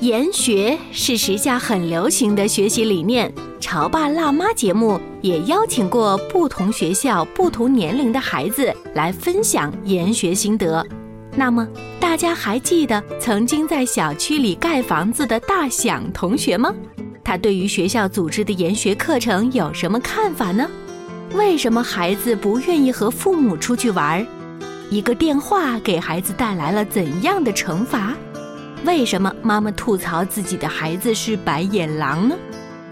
研学是时下很流行的学习理念，潮爸辣妈节目也邀请过不同学校、不同年龄的孩子来分享研学心得。那么，大家还记得曾经在小区里盖房子的大响同学吗？他对于学校组织的研学课程有什么看法呢？为什么孩子不愿意和父母出去玩？一个电话给孩子带来了怎样的惩罚？为什么妈妈吐槽自己的孩子是白眼狼呢？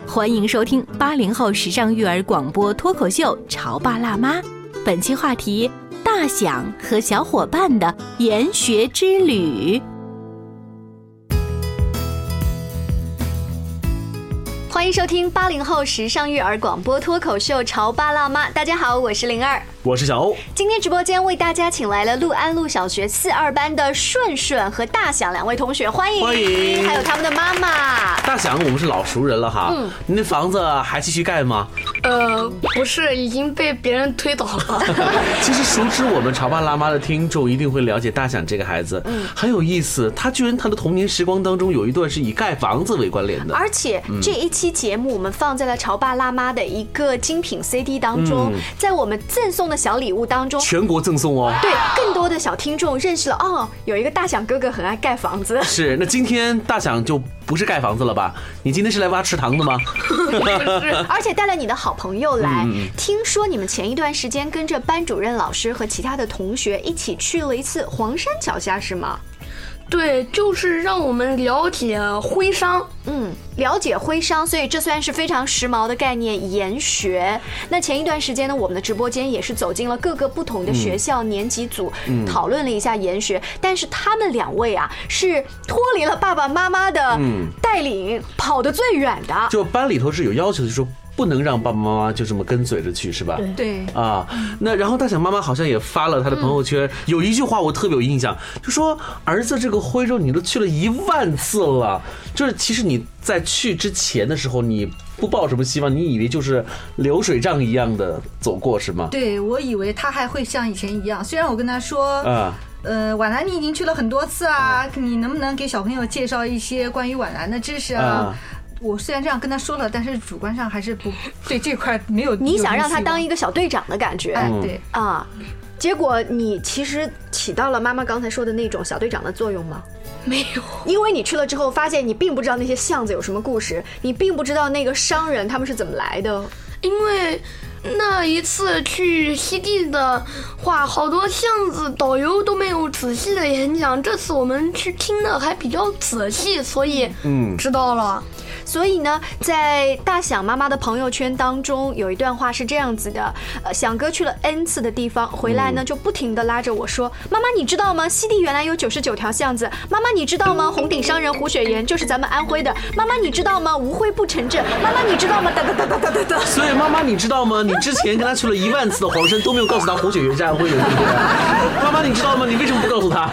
欢迎收听八零后时尚育儿广播脱口秀《潮爸辣妈》，本期话题：大想和小伙伴的研学之旅。欢迎收听八零后时尚育儿广播脱口秀《潮爸辣妈》，大家好，我是灵儿。我是小欧，今天直播间为大家请来了陆安路小学四二班的顺顺和大响两位同学，欢迎欢迎，还有他们的妈妈大响，我们是老熟人了哈。嗯，你那房子还继续盖吗？呃，不是，已经被别人推倒了。其实熟知我们潮爸辣妈的听众一定会了解大响这个孩子，嗯，很有意思。他居然他的童年时光当中有一段是以盖房子为关联的，而且这一期节目我们放在了潮爸辣妈的一个精品 CD 当中，在我们赠送的。小礼物当中，全国赠送哦。对，更多的小听众认识了哦，有一个大响哥哥很爱盖房子。是，那今天大响就不是盖房子了吧？你今天是来挖池塘的吗？是而且带了你的好朋友来。听说你们前一段时间跟着班主任老师和其他的同学一起去了一次黄山脚下，是吗？对，就是让我们了解徽商，嗯，了解徽商，所以这算是非常时髦的概念，研学。那前一段时间呢，我们的直播间也是走进了各个不同的学校年级组，讨论了一下研学。但是他们两位啊，是脱离了爸爸妈妈的带领，跑得最远的。就班里头是有要求的，就说。不能让爸爸妈妈就这么跟随着去，是吧？对啊，那然后大想妈妈好像也发了她的朋友圈，有一句话我特别有印象，就说儿子这个徽州你都去了一万次了，就是其实你在去之前的时候你不抱什么希望，你以为就是流水账一样的走过是吗？对，我以为他还会像以前一样，虽然我跟他说，啊，呃，皖南你已经去了很多次啊，你能不能给小朋友介绍一些关于皖南的知识啊？我虽然这样跟他说了，但是主观上还是不对这块没有。你想让他当一个小队长的感觉，哎，对啊，结果你其实起到了妈妈刚才说的那种小队长的作用吗？没有，因为你去了之后，发现你并不知道那些巷子有什么故事，你并不知道那个商人他们是怎么来的，因为。那一次去西递的话，好多巷子导游都没有仔细的演讲。这次我们去听的还比较仔细，所以嗯知道了。所以呢，在大响妈妈的朋友圈当中，有一段话是这样子的：呃，响哥去了 n 次的地方，回来呢就不停的拉着我说：“妈妈，你知道吗？西递原来有九十九条巷子。妈妈，你知道吗？红顶商人胡雪岩就是咱们安徽的。妈妈，你知道吗？无徽不成镇。妈妈，你知道吗？哒哒哒哒哒哒哒。所以妈妈，你知道吗？你之前跟他去了一万次的黄山，都没有告诉他胡雪岩是安徽人。妈妈，你知道吗？你为什么不告诉他？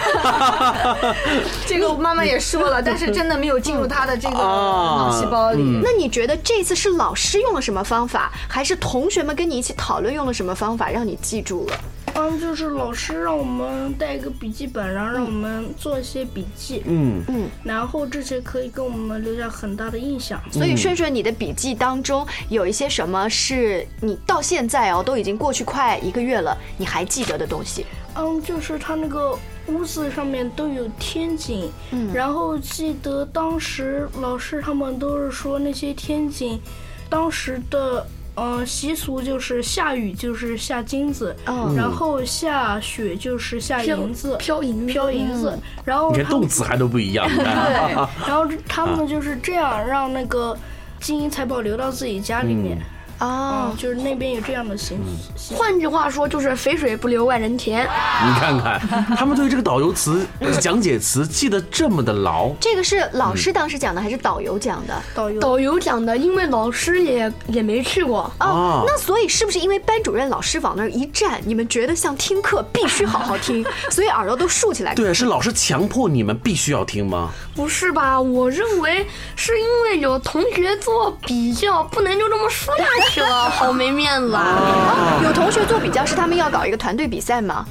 这个妈妈也说了，但是真的没有进入他的这个脑细胞里。那你觉得这次是老师用了什么方法，还是同学们跟你一起讨论用了什么方法，让你记住了？嗯，就是老师让我们带一个笔记本，然后让我们做一些笔记。嗯嗯，然后这些可以给我们留下很大的印象。所以顺顺，你的笔记当中有一些什么是你到现在哦都已经过去快一个月了，你还记得的东西？嗯，就是他那个屋子上面都有天井，嗯，然后记得当时老师他们都是说那些天井，当时的嗯，习俗就是下雨就是下金子，然后下雪就是下银子，飘银飘银子，然后你看动词还都不一样。对，然后他们就是这样让那个金银财宝流到自己家里面。哦，就是那边有这样的习俗。换句话说，就是肥水不流外人田。你看看，他们对这个导游词讲解词记得这么的牢。这个是老师当时讲的，还是导游讲的？导游导游讲的，因为老师也也没去过。哦，那所以是不是因为班主任老师往那儿一站，你们觉得像听课，必须好好听，所以耳朵都竖起来？对，是老师强迫你们必须要听吗？不是吧？我认为是因为有同学做比较，不能就这么说下去。好没面子啊！有同学做比较，是他们要搞一个团队比赛吗？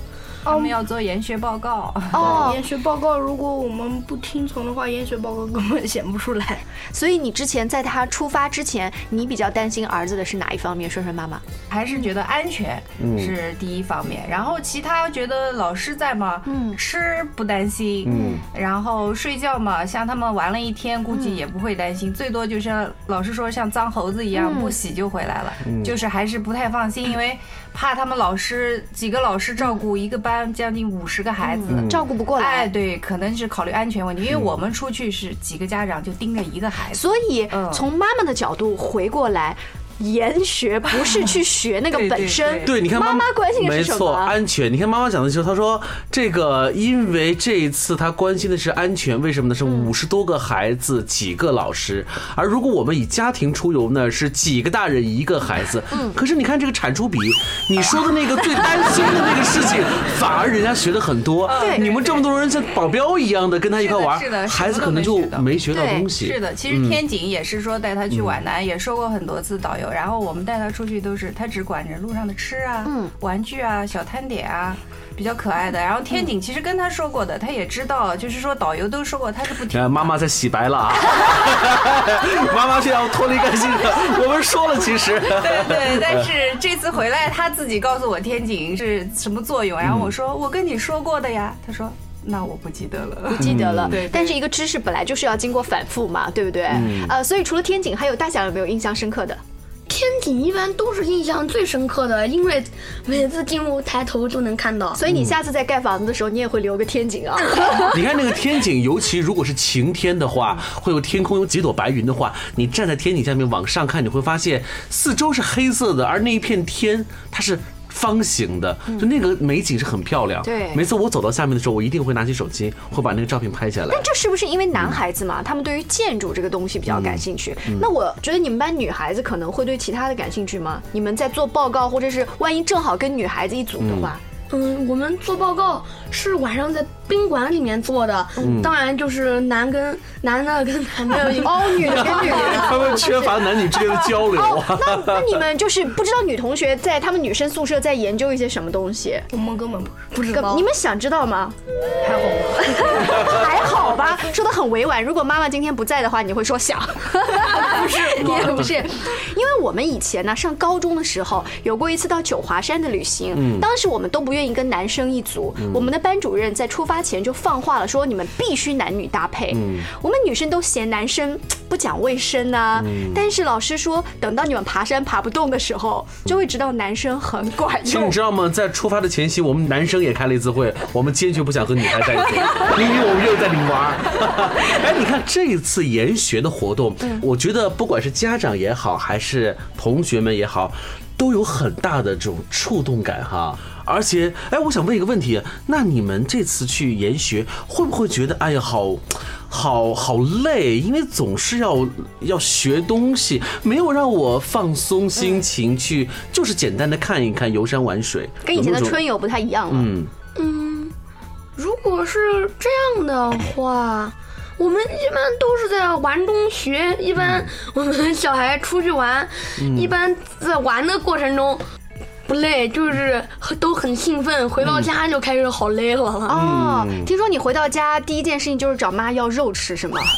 我们要做研学报告。哦，研学报告如果我们不听从的话，研学报告根本写不出来。所以你之前在他出发之前，你比较担心儿子的是哪一方面？顺顺妈妈？还是觉得安全是第一方面，然后其他觉得老师在嘛，嗯，吃不担心，嗯，然后睡觉嘛，像他们玩了一天，估计也不会担心，最多就是老师说像脏猴子一样不洗就回来了，就是还是不太放心，因为怕他们老师几个老师照顾一个班。将近五十个孩子，照顾不过来。哎，对，可能是考虑安全问题，因为我们出去是几个家长就盯着一个孩子，所以从妈妈的角度回过来。研学不是去学那个本身，对，你看妈妈关心的是什么？没错，安全。你看妈妈讲的时候，她说这个，因为这一次她关心的是安全，为什么呢？是五十多个孩子，几个老师。而如果我们以家庭出游呢，是几个大人一个孩子。嗯。可是你看这个产出比，你说的那个最担心的那个事情，反而人家学的很多。对。你们这么多人像保镖一样的跟他一块玩，是的，孩子可能就没学到东西。是的，其实天井也是说带他去皖南，也说过很多次导游。然后我们带他出去都是，他只管着路上的吃啊、嗯玩具啊、小摊点啊，比较可爱的。然后天井其实跟他说过的，他也知道，就是说导游都说过他是不听。妈妈在洗白了啊！妈妈现在要脱离干净了。我们说了，其实对对，但 是这次回来他自己告诉我天井是什么作用，然后我说我跟你说过的呀，他说那我不记得了，不记得了。对，但是一个知识本来就是要经过反复嘛，对不对？呃，所以除了天井，还有大小有没有印象深刻的？天井一般都是印象最深刻的，因为每次进屋抬头就能看到。所以你下次在盖房子的时候，你也会留个天井啊。你看那个天井，尤其如果是晴天的话，会有天空有几朵白云的话，你站在天井下面往上看，你会发现四周是黑色的，而那一片天它是。方形的，就那个美景是很漂亮。对，每次我走到下面的时候，我一定会拿起手机，会把那个照片拍下来。但这是不是因为男孩子嘛，他们对于建筑这个东西比较感兴趣？那我觉得你们班女孩子可能会对其他的感兴趣吗？你们在做报告，或者是万一正好跟女孩子一组的话？嗯，我们做报告是晚上在宾馆里面做的，当然就是男跟男的跟男的，哦，女的跟女的，他们缺乏男女之间的交流啊。那那你们就是不知道女同学在他们女生宿舍在研究一些什么东西？我们根本不不知道。你们想知道吗？还好吧，还好吧，说的很委婉。如果妈妈今天不在的话，你会说想？不是，也不是，因为我们以前呢上高中的时候有过一次到九华山的旅行，当时我们都不愿。跟男生一组，我们的班主任在出发前就放话了，说你们必须男女搭配。我们女生都嫌男生不讲卫生啊，但是老师说，等到你们爬山爬不动的时候，就会知道男生很管用。其实你知道吗？在出发的前夕，我们男生也开了一次会，我们坚决不想和女孩在一起，因为我们又在里玩。哎，你看这一次研学的活动，我觉得不管是家长也好，还是同学们也好，都有很大的这种触动感哈。而且，哎，我想问一个问题，那你们这次去研学，会不会觉得，哎呀，好，好好累？因为总是要要学东西，没有让我放松心情去，就是简单的看一看，游山玩水，跟以前的春游不太一样了。嗯嗯，如果是这样的话，我们一般都是在玩中学。一般我们小孩出去玩，一般在玩的过程中。不累，就是都很兴奋。回到家就开始好累了。哦，听说你回到家第一件事情就是找妈要肉吃，是吗？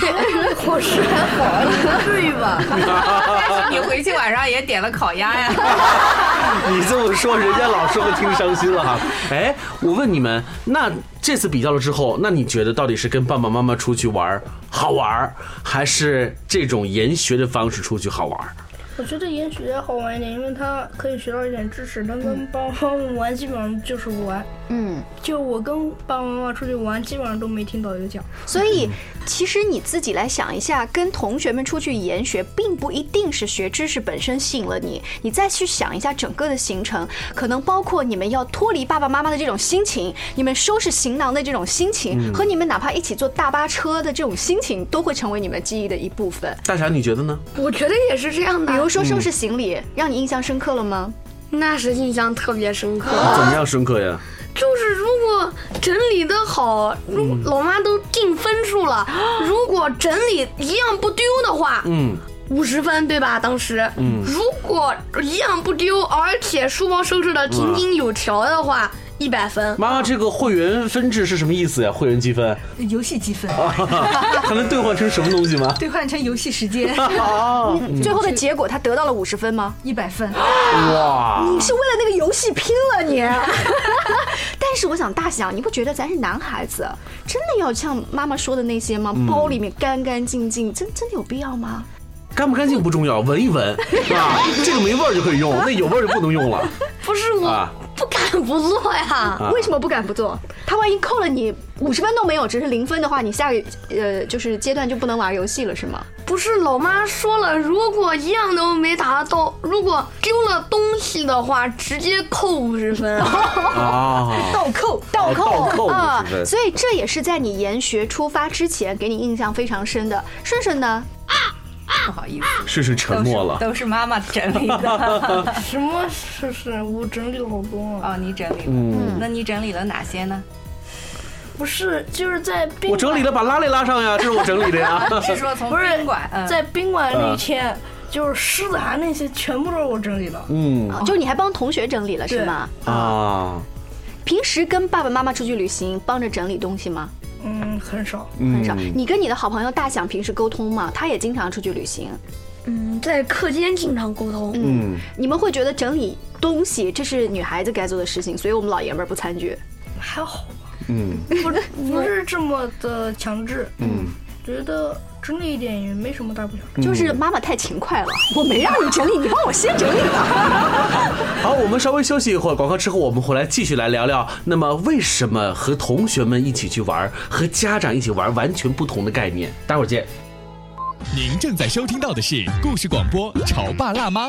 对，伙食还好，不至于吧？你回去晚上也点了烤鸭呀？你这么说，人家老师会听伤心了哈。哎，我问你们，那这次比较了之后，那你觉得到底是跟爸爸妈妈出去玩好玩，还是这种研学的方式出去好玩？我觉得研学好玩一点，因为它可以学到一点知识。但跟爸爸妈妈玩基本上就是玩。嗯，就我跟爸爸妈妈出去玩，基本上都没听导游讲。所以，其实你自己来想一下，跟同学们出去研学，并不一定是学知识本身吸引了你。你再去想一下整个的行程，可能包括你们要脱离爸爸妈妈的这种心情，你们收拾行囊的这种心情，和你们哪怕一起坐大巴车的这种心情，都会成为你们记忆的一部分。大侠，你觉得呢？我觉得也是这样的。比如说收拾行李，让你印象深刻了吗？那是印象特别深刻。怎么样深刻呀？就是如果整理的好，如老妈都定分数了。如果整理一样不丢的话，嗯，五十分对吧？当时，嗯，如果一样不丢，而且书包收拾的井井有条的话。一百分，妈妈，这个会员分制是什么意思呀？会员积分，游戏积分，还能兑换成什么东西吗？兑换成游戏时间。哦，最后的结果他得到了五十分吗？一百分。哇，你是为了那个游戏拼了你！但是我想大想，你不觉得咱是男孩子，真的要像妈妈说的那些吗？包里面干干净净，真真的有必要吗？干不干净不重要，闻一闻啊，这个没味儿就可以用，那有味儿就不能用了。不是我。不敢不做呀？为什么不敢不做？他万一扣了你五十分都没有，只是零分的话，你下个呃就是阶段就不能玩游戏了，是吗？不是，老妈说了，如果一样都没达到，如果丢了东西的话，直接扣五十分啊！倒扣，倒扣啊！所以这也是在你研学出发之前给你印象非常深的。顺顺呢？不好意思，是是沉默了，都是妈妈整理的。什么？是是，我整理了好多啊。哦，你整理了。嗯，那你整理了哪些呢？不是，就是在宾我整理了，把拉链拉上呀，这是我整理的呀。是说从宾馆，在宾馆那天，就是狮子涵那些，全部都是我整理的。嗯，就你还帮同学整理了是吗？啊。平时跟爸爸妈妈出去旅行，帮着整理东西吗？嗯，很少，很少。你跟你的好朋友大想平时沟通吗？他也经常出去旅行。嗯，在课间经常沟通。嗯，你们会觉得整理东西这是女孩子该做的事情，所以我们老爷们儿不参与。还好吧。嗯，不是 不是这么的强制。嗯，觉得。整理一点也没什么大不了，就是妈妈太勤快了，我没让你整理，你帮我先整理了。好，我们稍微休息一会儿，广告之后我们回来继续来聊聊。那么，为什么和同学们一起去玩，和家长一起玩完全不同的概念？待会儿见。您正在收听到的是故事广播《潮爸辣妈》，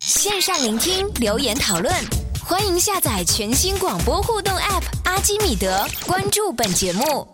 线上聆听，留言讨论，欢迎下载全新广播互动 App 阿基米德，关注本节目。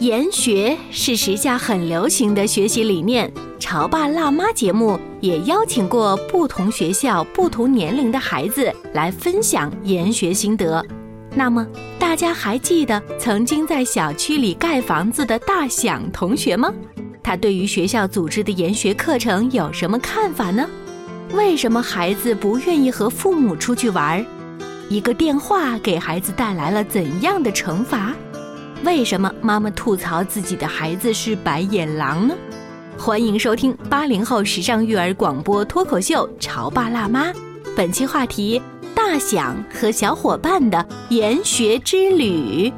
研学是时下很流行的学习理念，潮爸辣妈节目也邀请过不同学校、不同年龄的孩子来分享研学心得。那么，大家还记得曾经在小区里盖房子的大响同学吗？他对于学校组织的研学课程有什么看法呢？为什么孩子不愿意和父母出去玩？一个电话给孩子带来了怎样的惩罚？为什么妈妈吐槽自己的孩子是白眼狼呢？欢迎收听八零后时尚育儿广播脱口秀《潮爸辣妈》，本期话题：大想和小伙伴的研学之旅。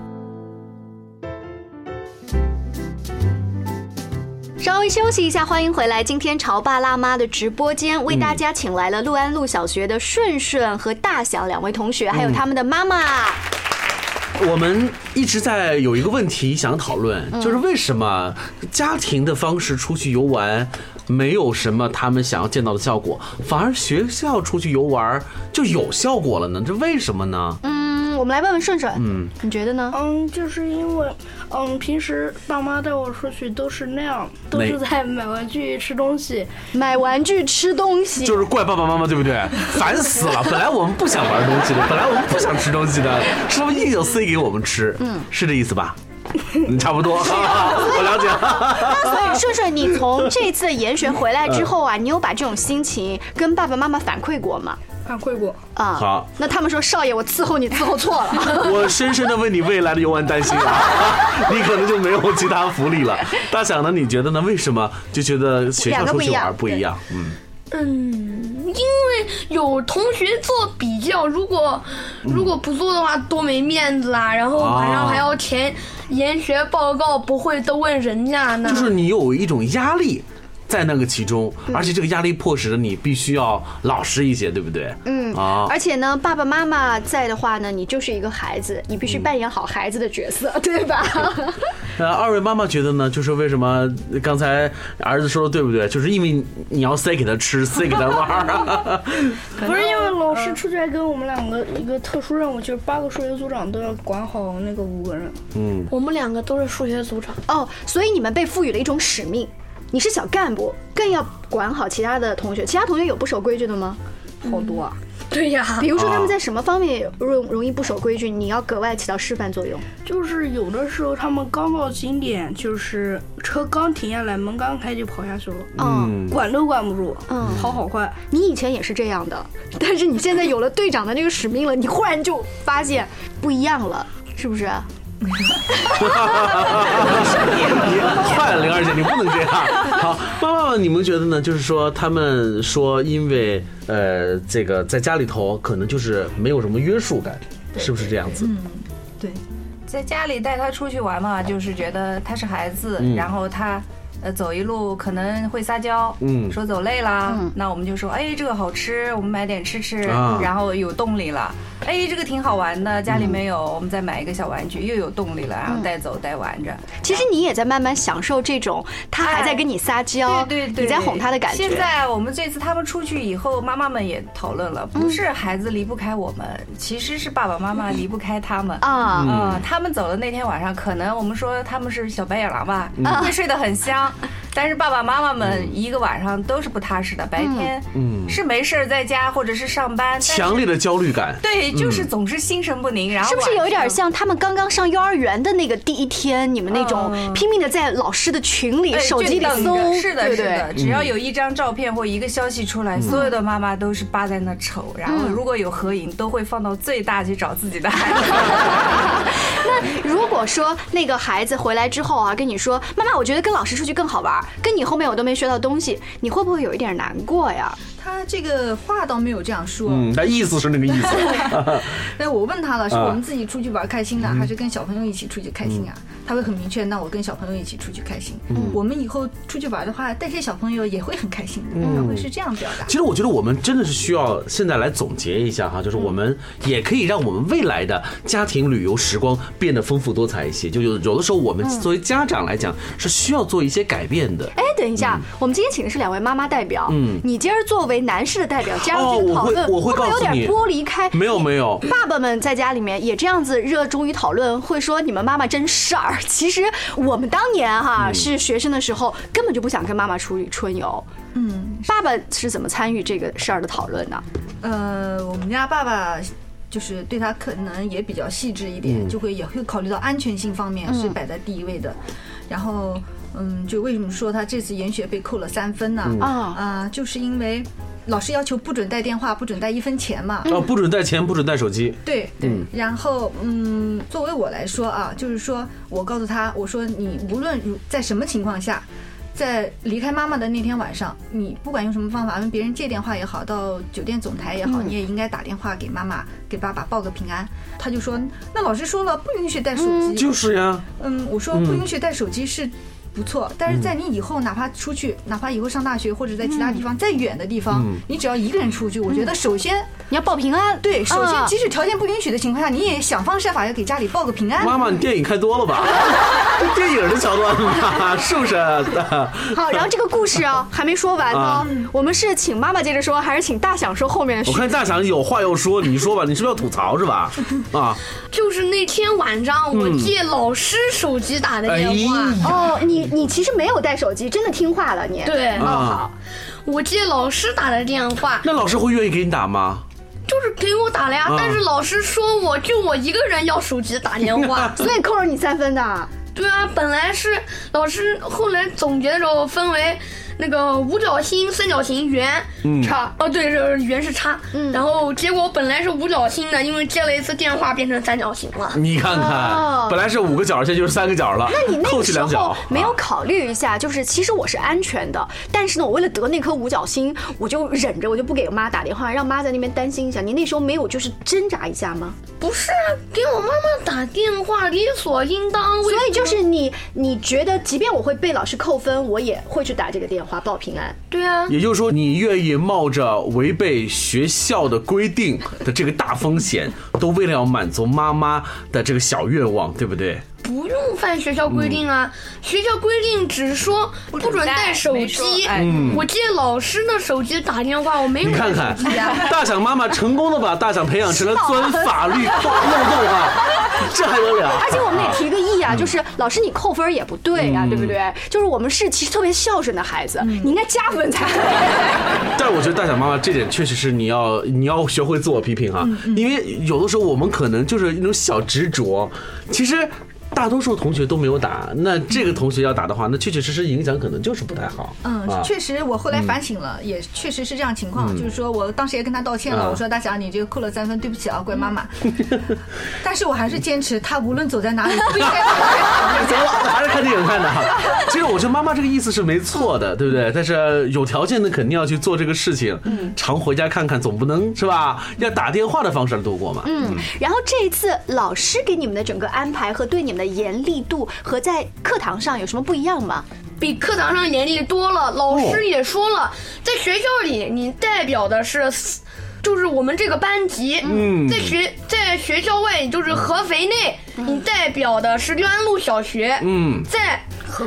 稍微休息一下，欢迎回来。今天潮爸辣妈的直播间为大家请来了陆安路小学的顺顺和大响两位同学，还有他们的妈妈。我们一直在有一个问题想讨论，就是为什么家庭的方式出去游玩没有什么他们想要见到的效果，反而学校出去游玩就有效果了呢？这为什么呢？嗯。我们来问问顺顺，嗯，你觉得呢？嗯，就是因为，嗯，平时爸妈带我出去都是那样，都是在买玩具、吃东西，买玩具、吃东西，就是怪爸爸妈妈，对不对？烦死了！本来我们不想玩东西的，本来我们不想吃东西的，是不是硬要塞给我们吃？嗯，是这意思吧？你，差不多，我了解。那所以顺顺，你从这次研学回来之后啊，你有把这种心情跟爸爸妈妈反馈过吗？反馈过啊。好，那他们说少爷，我伺候你伺候错了。我深深的为你未来的游玩担心啊，你可能就没有其他福利了。大想呢？你觉得呢？为什么就觉得学校出去玩不一样？嗯嗯，因为有同学做比较，如果如果不做的话，多没面子啊。然后晚上还要填研学报告，不会都问人家呢。就是你有一种压力。在那个其中，而且这个压力迫使着你必须要老实一些，对不对？嗯啊，而且呢，爸爸妈妈在的话呢，你就是一个孩子，你必须扮演好孩子的角色，对吧？呃，二位妈妈觉得呢？就是为什么刚才儿子说的对不对？就是因为你要塞给他吃，塞给他玩儿 不是因为老师出去还给我们两个一个特殊任务，就是八个数学组长都要管好那个五个人。嗯，我们两个都是数学组长哦，所以你们被赋予了一种使命。你是小干部，更要管好其他的同学。其他同学有不守规矩的吗？好多啊。对呀。比如说他们在什么方面容容易不守规矩，你要格外起到示范作用。就是有的时候他们刚到景点，就是车刚停下来，门刚开就跑下去了。嗯。管都管不住。嗯。跑好快。你以前也是这样的，但是你现在有了队长的那个使命了，你忽然就发现不一样了，是不是？坏 了，灵儿姐，你不能这样。好，妈妈们，你们觉得呢？就是说，他们说，因为呃，这个在家里头可能就是没有什么约束感，是不是这样子？嗯，对，在家里带他出去玩嘛，就是觉得他是孩子，然后他。呃，走一路可能会撒娇，嗯，说走累了，那我们就说，哎，这个好吃，我们买点吃吃，然后有动力了。哎，这个挺好玩的，家里没有，我们再买一个小玩具，又有动力了，然后带走带玩着。其实你也在慢慢享受这种他还在跟你撒娇，对对，你在哄他的感觉。现在我们这次他们出去以后，妈妈们也讨论了，不是孩子离不开我们，其实是爸爸妈妈离不开他们啊。嗯，他们走的那天晚上，可能我们说他们是小白眼狼吧，会睡得很香。但是爸爸妈妈们一个晚上都是不踏实的，白天嗯。是没事儿在家或者是上班，强烈的焦虑感，对，就是总是心神不宁。然后是不是有一点像他们刚刚上幼儿园的那个第一天，你们那种拼命的在老师的群里、手机里搜，是的，是的，只要有一张照片或一个消息出来，所有的妈妈都是扒在那瞅，然后如果有合影，都会放到最大去找自己的孩子。那如果说那个孩子回来之后啊，跟你说妈妈，我觉得跟老师出去更好玩。跟你后面我都没学到东西，你会不会有一点难过呀？他这个话倒没有这样说，嗯，他意思是那个意思。那我问他了，是我们自己出去玩开心呢，还是跟小朋友一起出去开心啊？他会很明确，那我跟小朋友一起出去开心。嗯，我们以后出去玩的话，带些小朋友也会很开心的，他会是这样表达。其实我觉得我们真的是需要现在来总结一下哈，就是我们也可以让我们未来的家庭旅游时光变得丰富多彩一些。就有有的时候我们作为家长来讲是需要做一些改变的。哎，等一下，我们今天请的是两位妈妈代表，嗯，你今儿作为男士的代表加入这个讨论，会不会有点剥离开？没有没有，爸爸们在家里面也这样子热衷于讨论，会说你们妈妈真事儿。其实我们当年哈是学生的时候，根本就不想跟妈妈出去春游。嗯，爸爸是怎么参与这个事儿的讨论呢？呃，我们家爸爸就是对他可能也比较细致一点，就会也会考虑到安全性方面是摆在第一位的。然后。嗯，就为什么说他这次研学被扣了三分呢？啊啊，就是因为老师要求不准带电话，不准带一分钱嘛。哦，不准带钱，不准带手机。对对。然后，嗯，作为我来说啊，就是说我告诉他，我说你无论在什么情况下，在离开妈妈的那天晚上，你不管用什么方法，问别人借电话也好，到酒店总台也好，你也应该打电话给妈妈，给爸爸报个平安。他就说，那老师说了不允许带手机。就是呀。嗯，我说不允许带手机是。不错，但是在你以后哪怕出去，哪怕以后上大学或者在其他地方再远的地方，你只要一个人出去，我觉得首先你要报平安。对，首先即使条件不允许的情况下，你也想方设法要给家里报个平安。妈妈，你电影看多了吧？电影的桥段嘛，是不是？好，然后这个故事啊还没说完呢，我们是请妈妈接着说，还是请大响说后面的？我看大响有话要说，你说吧，你是不是要吐槽是吧？啊，就是那天晚上我借老师手机打的电话。哦，你你其实没有带手机，真的听话了你。对，哦好，我接老师打的电话。那老师会愿意给你打吗？就是给我打了呀，但是老师说我就我一个人要手机打电话，所以扣了你三分的。对啊，本来是老师后来总结的时候分为。那个五角星、三角形、圆、叉，哦，对，是圆是叉。嗯，然后结果本来是五角星的，因为接了一次电话变成三角形了。你看看，本来是五个角，现在就是三个角了。那你那个时候没有考虑一下，就是其实我是安全的，但是呢，我为了得那颗五角星，我就忍着，我就不给我妈打电话，让妈在那边担心一下。你那时候没有就是挣扎一下吗？不是，给我妈妈打电话理所应当。所以就是你，你觉得即便我会被老师扣分，我也会去打这个电话报平安。对啊，也就是说你愿意冒着违背学校的规定的这个大风险，都为了要满足妈妈的这个小愿望，对不对？不用犯学校规定啊，学校规定只说不准带手机。我借老师的手机打电话，我没有。你看看，大响妈妈成功的把大响培养成了钻法律漏洞啊，这还得了？而且我们得提个议啊，就是老师你扣分也不对呀，对不对？就是我们是其实特别孝顺的孩子，你应该加分才对。但是我觉得大响妈妈这点确实是你要你要学会自我批评啊，因为有的时候我们可能就是一种小执着，其实。大多数同学都没有打，那这个同学要打的话，那确确实实影响可能就是不太好。嗯，确实，我后来反省了，也确实是这样情况。就是说我当时也跟他道歉了，我说大侠，你这个扣了三分，对不起啊，乖妈妈。但是我还是坚持，他无论走在哪里，不应该走，还是看电影看的哈。其实我觉得妈妈这个意思是没错的，对不对？但是有条件的肯定要去做这个事情，常回家看看，总不能是吧？要打电话的方式度过嘛。嗯，然后这一次老师给你们的整个安排和对你们。的严厉度和在课堂上有什么不一样吗？比课堂上严厉多了。老师也说了，在学校里你代表的是，就是我们这个班级。嗯，在学在学校外，就是合肥内，你代表的是六安路小学。嗯，在。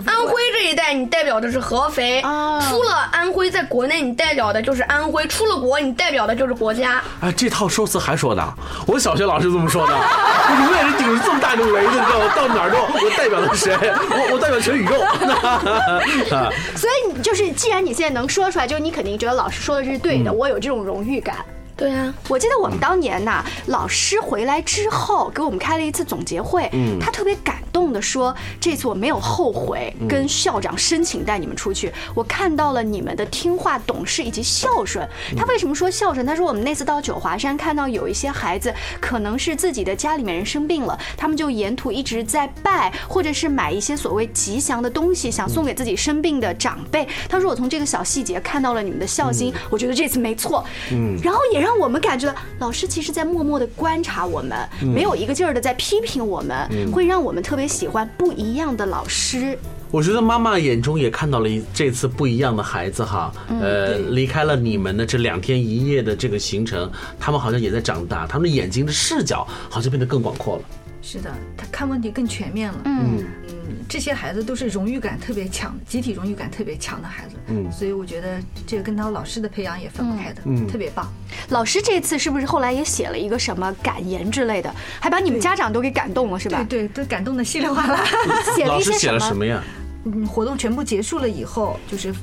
安徽这一带，你代表的是合肥；出了安徽，在国内你代表的就是安徽；出了国，你代表的就是国家。哎，这套说辞还说的，我小学老师这么说的。我永远是顶着这么大的围子，知道吗？到哪儿都我代表的是谁？我我代表全宇宙。所以你就是，既然你现在能说出来，就是你肯定觉得老师说的是对的，我有这种荣誉感。对啊，我记得我们当年呐，老师回来之后给我们开了一次总结会，他特别感动的说，这次我没有后悔跟校长申请带你们出去，我看到了你们的听话、懂事以及孝顺。他为什么说孝顺？他说我们那次到九华山看到有一些孩子可能是自己的家里面人生病了，他们就沿途一直在拜，或者是买一些所谓吉祥的东西，想送给自己生病的长辈。他说我从这个小细节看到了你们的孝心，我觉得这次没错。嗯，然后也。让我们感觉到老师其实在默默的观察我们，没有一个劲儿的在批评我们，会让我们特别喜欢不一样的老师。我觉得妈妈眼中也看到了这次不一样的孩子哈，呃，离开了你们的这两天一夜的这个行程，他们好像也在长大，他们的眼睛的视角好像变得更广阔了。是的，他看问题更全面了。嗯嗯，这些孩子都是荣誉感特别强、集体荣誉感特别强的孩子。嗯，所以我觉得这个跟他老师的培养也分不开的。嗯，特别棒。老师这次是不是后来也写了一个什么感言之类的，还把你们家长都给感动了，是吧？对对，都感动的稀里哗啦。写了一些写了什么呀？嗯，活动全部结束了以后，就是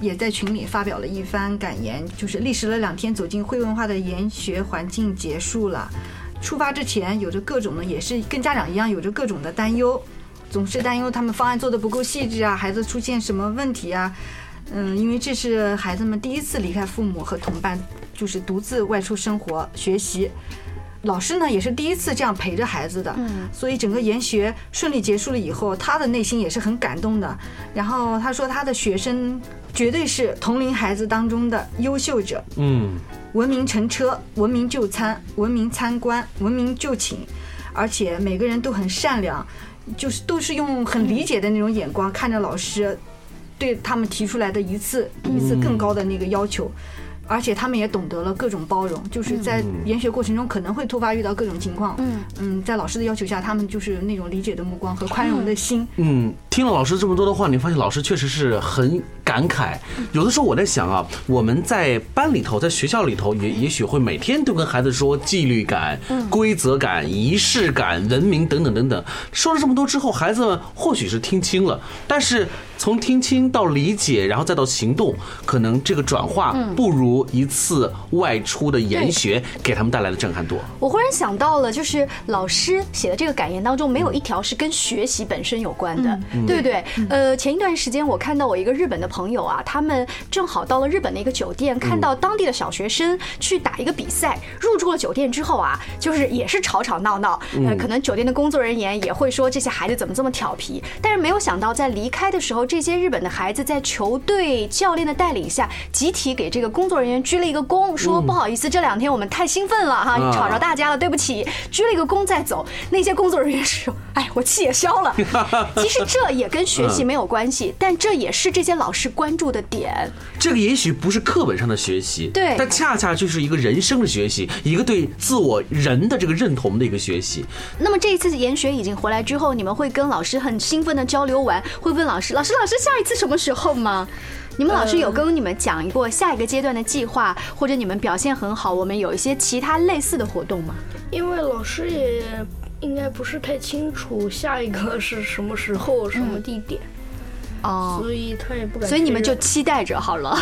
也在群里发表了一番感言，就是历时了两天，走进会文化的研学环境结束了。出发之前，有着各种的，也是跟家长一样，有着各种的担忧，总是担忧他们方案做的不够细致啊，孩子出现什么问题啊？嗯，因为这是孩子们第一次离开父母和同伴，就是独自外出生活学习。老师呢，也是第一次这样陪着孩子的，所以整个研学顺利结束了以后，他的内心也是很感动的。然后他说，他的学生绝对是同龄孩子当中的优秀者。嗯。文明乘车，文明就餐，文明参观，文明就寝，而且每个人都很善良，就是都是用很理解的那种眼光看着老师，对他们提出来的一次一次更高的那个要求。而且他们也懂得了各种包容，就是在研学过程中可能会突发遇到各种情况，嗯嗯，在老师的要求下，他们就是那种理解的目光和宽容的心。嗯，听了老师这么多的话，你发现老师确实是很感慨。有的时候我在想啊，我们在班里头，在学校里头，也也许会每天都跟孩子说纪律感、规则感、仪式感、文明等等等等。说了这么多之后，孩子们或许是听清了，但是。从听清到理解，然后再到行动，可能这个转化不如一次外出的研学给他们带来的震撼多。我忽然想到了，就是老师写的这个感言当中，没有一条是跟学习本身有关的，对不对？呃，前一段时间我看到我一个日本的朋友啊，他们正好到了日本的一个酒店，看到当地的小学生去打一个比赛，入住了酒店之后啊，就是也是吵吵闹闹，呃，可能酒店的工作人员也会说这些孩子怎么这么调皮，但是没有想到在离开的时候。这些日本的孩子在球队教练的带领下，集体给这个工作人员鞠了一个躬，说不好意思，这两天我们太兴奋了哈，吵着大家了，对不起，鞠了一个躬再走。那些工作人员说：“哎，我气也消了。”其实这也跟学习没有关系，但这也是这些老师关注的点。这个也许不是课本上的学习，对，但恰恰就是一个人生的学习，一个对自我人的这个认同的一个学习。那么这一次研学已经回来之后，你们会跟老师很兴奋的交流完，会问老师：“老师。”老师，下一次什么时候吗？你们老师有跟你们讲过下一个阶段的计划，或者你们表现很好，我们有一些其他类似的活动吗？因为老师也应该不是太清楚下一个是什么时候、什么地点，哦，所以他也不敢。所以你们就期待着好了。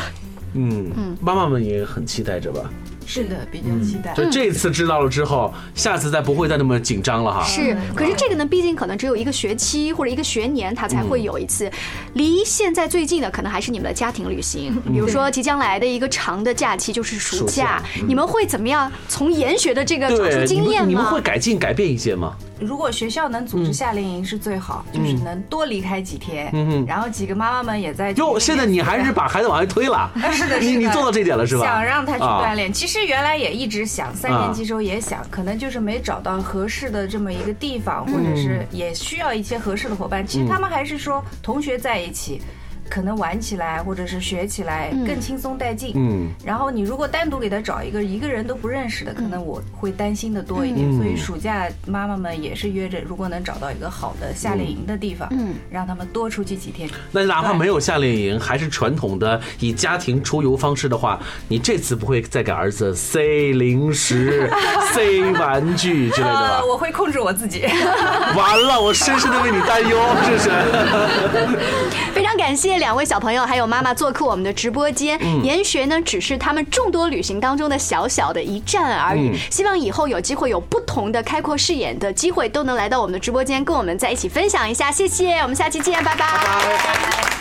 嗯嗯，妈妈们也很期待着吧。是的，比较期待。就这次知道了之后，下次再不会再那么紧张了哈。是，可是这个呢，毕竟可能只有一个学期或者一个学年，它才会有一次。离现在最近的，可能还是你们的家庭旅行。比如说即将来的一个长的假期，就是暑假，你们会怎么样？从研学的这个找出经验吗？你们会改进改变一些吗？如果学校能组织夏令营是最好，就是能多离开几天，嗯然后几个妈妈们也在。哟，现在你还是把孩子往外推了？是的，你你做到这点了是吧？想让他去锻炼，其实原来也一直想，三年级时候也想，可能就是没找到合适的这么一个地方，或者是也需要一些合适的伙伴。其实他们还是说同学在一起。可能玩起来或者是学起来更轻松带劲。嗯，然后你如果单独给他找一个一个人都不认识的，可能我会担心的多一点。所以暑假妈妈们也是约着，如果能找到一个好的夏令营的地方，嗯，让他们多出去几天。那哪怕没有夏令营，还是传统的以家庭出游方式的话，你这次不会再给儿子塞零食、塞玩具之类的吧？我会控制我自己。完了，我深深的为你担忧，是不是。非常感谢。两位小朋友还有妈妈做客我们的直播间，研学呢只是他们众多旅行当中的小小的一站而已。希望以后有机会有不同的开阔视野的机会，都能来到我们的直播间，跟我们在一起分享一下。谢谢，我们下期见，拜拜。